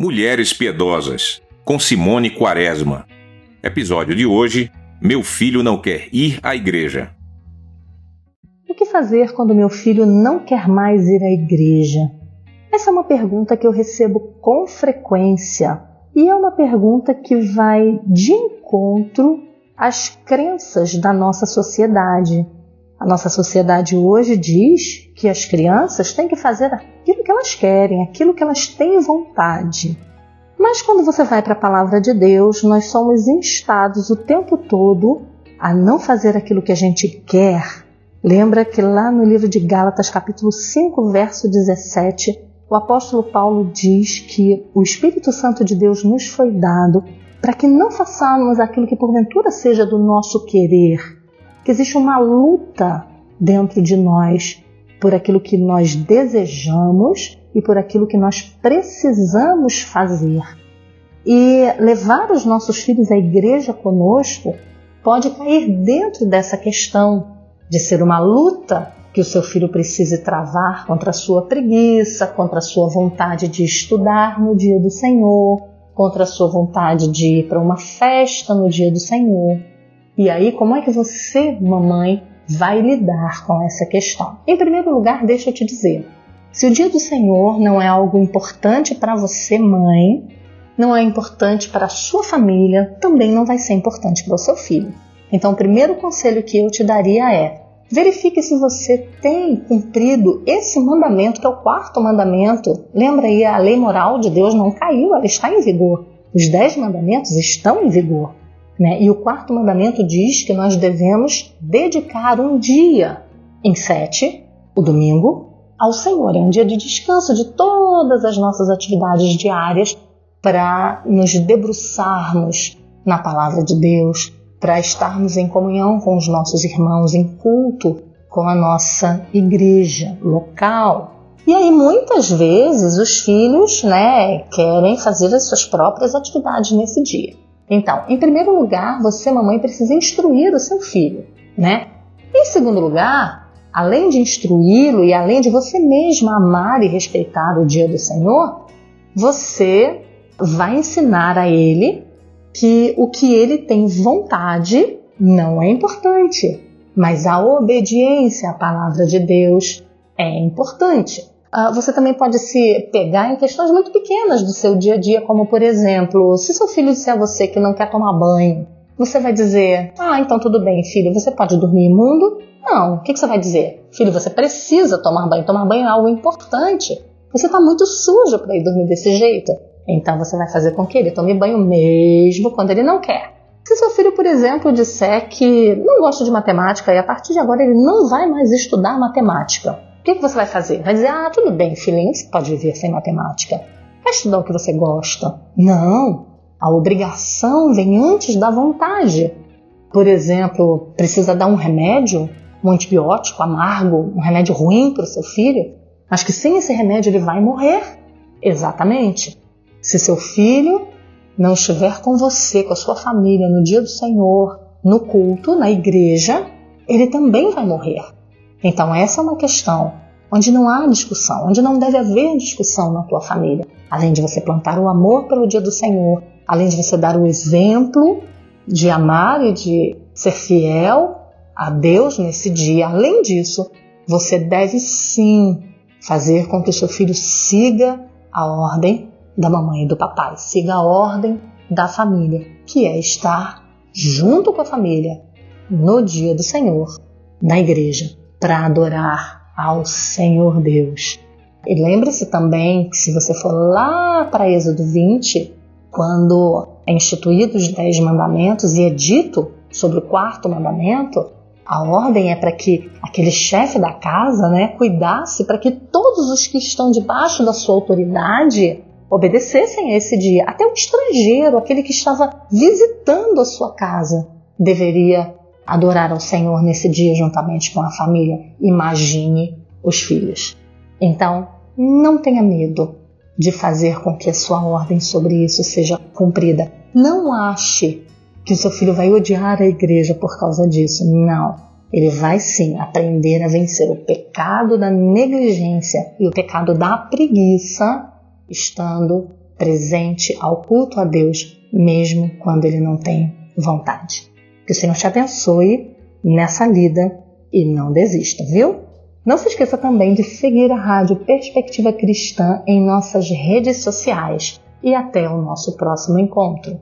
Mulheres Piedosas, com Simone Quaresma. Episódio de hoje: Meu filho não quer ir à igreja. O que fazer quando meu filho não quer mais ir à igreja? Essa é uma pergunta que eu recebo com frequência e é uma pergunta que vai de encontro às crenças da nossa sociedade. A nossa sociedade hoje diz que as crianças têm que fazer aquilo que elas querem, aquilo que elas têm vontade. Mas quando você vai para a palavra de Deus, nós somos instados o tempo todo a não fazer aquilo que a gente quer. Lembra que lá no livro de Gálatas, capítulo 5, verso 17, o apóstolo Paulo diz que o Espírito Santo de Deus nos foi dado para que não façamos aquilo que porventura seja do nosso querer, que existe uma luta dentro de nós por aquilo que nós desejamos e por aquilo que nós precisamos fazer. E levar os nossos filhos à igreja conosco pode cair dentro dessa questão de ser uma luta que o seu filho precise travar contra a sua preguiça, contra a sua vontade de estudar no dia do Senhor, contra a sua vontade de ir para uma festa no dia do Senhor. E aí, como é que você, mamãe, vai lidar com essa questão? Em primeiro lugar, deixa eu te dizer: se o dia do Senhor não é algo importante para você, mãe, não é importante para a sua família, também não vai ser importante para o seu filho. Então, o primeiro conselho que eu te daria é: verifique se você tem cumprido esse mandamento, que é o quarto mandamento. Lembra aí, a lei moral de Deus não caiu, ela está em vigor. Os dez mandamentos estão em vigor. Né? E o quarto mandamento diz que nós devemos dedicar um dia em sete, o domingo, ao Senhor. É um dia de descanso de todas as nossas atividades diárias para nos debruçarmos na palavra de Deus, para estarmos em comunhão com os nossos irmãos, em culto com a nossa igreja local. E aí muitas vezes os filhos, né, querem fazer as suas próprias atividades nesse dia. Então, em primeiro lugar, você, mamãe, precisa instruir o seu filho, né? Em segundo lugar, além de instruí-lo e além de você mesma amar e respeitar o dia do Senhor, você vai ensinar a ele que o que ele tem vontade não é importante, mas a obediência à palavra de Deus é importante. Uh, você também pode se pegar em questões muito pequenas do seu dia a dia, como por exemplo, se seu filho disser a você que não quer tomar banho, você vai dizer: Ah, então tudo bem, filho, você pode dormir imundo? Não. O que, que você vai dizer? Filho, você precisa tomar banho. Tomar banho é algo importante. Você está muito sujo para ir dormir desse jeito. Então você vai fazer com que ele tome banho mesmo quando ele não quer. Se seu filho, por exemplo, disser que não gosta de matemática e a partir de agora ele não vai mais estudar matemática, que, que você vai fazer? Vai dizer, ah, tudo bem, filhinho, você pode viver sem matemática. Vai estudar o que você gosta. Não, a obrigação vem antes da vontade. Por exemplo, precisa dar um remédio, um antibiótico amargo, um remédio ruim para o seu filho, mas que sem esse remédio ele vai morrer. Exatamente. Se seu filho não estiver com você, com a sua família, no dia do Senhor, no culto, na igreja, ele também vai morrer. Então, essa é uma questão onde não há discussão, onde não deve haver discussão na tua família. Além de você plantar o amor pelo dia do Senhor, além de você dar o exemplo de amar e de ser fiel a Deus nesse dia, além disso, você deve sim fazer com que o seu filho siga a ordem da mamãe e do papai, siga a ordem da família, que é estar junto com a família no dia do Senhor, na igreja para adorar ao Senhor Deus. E lembre-se também que se você for lá para Êxodo 20, quando é instituído os dez mandamentos e é dito sobre o quarto mandamento, a ordem é para que aquele chefe da casa né, cuidasse para que todos os que estão debaixo da sua autoridade obedecessem a esse dia. Até o estrangeiro, aquele que estava visitando a sua casa, deveria adorar ao Senhor nesse dia juntamente com a família. Imagine os filhos. Então, não tenha medo de fazer com que a sua ordem sobre isso seja cumprida. Não ache que o seu filho vai odiar a igreja por causa disso. Não. Ele vai sim aprender a vencer o pecado da negligência e o pecado da preguiça, estando presente ao culto a Deus, mesmo quando ele não tem vontade. Que o Senhor te abençoe nessa lida e não desista, viu? Não se esqueça também de seguir a Rádio Perspectiva Cristã em nossas redes sociais e até o nosso próximo encontro.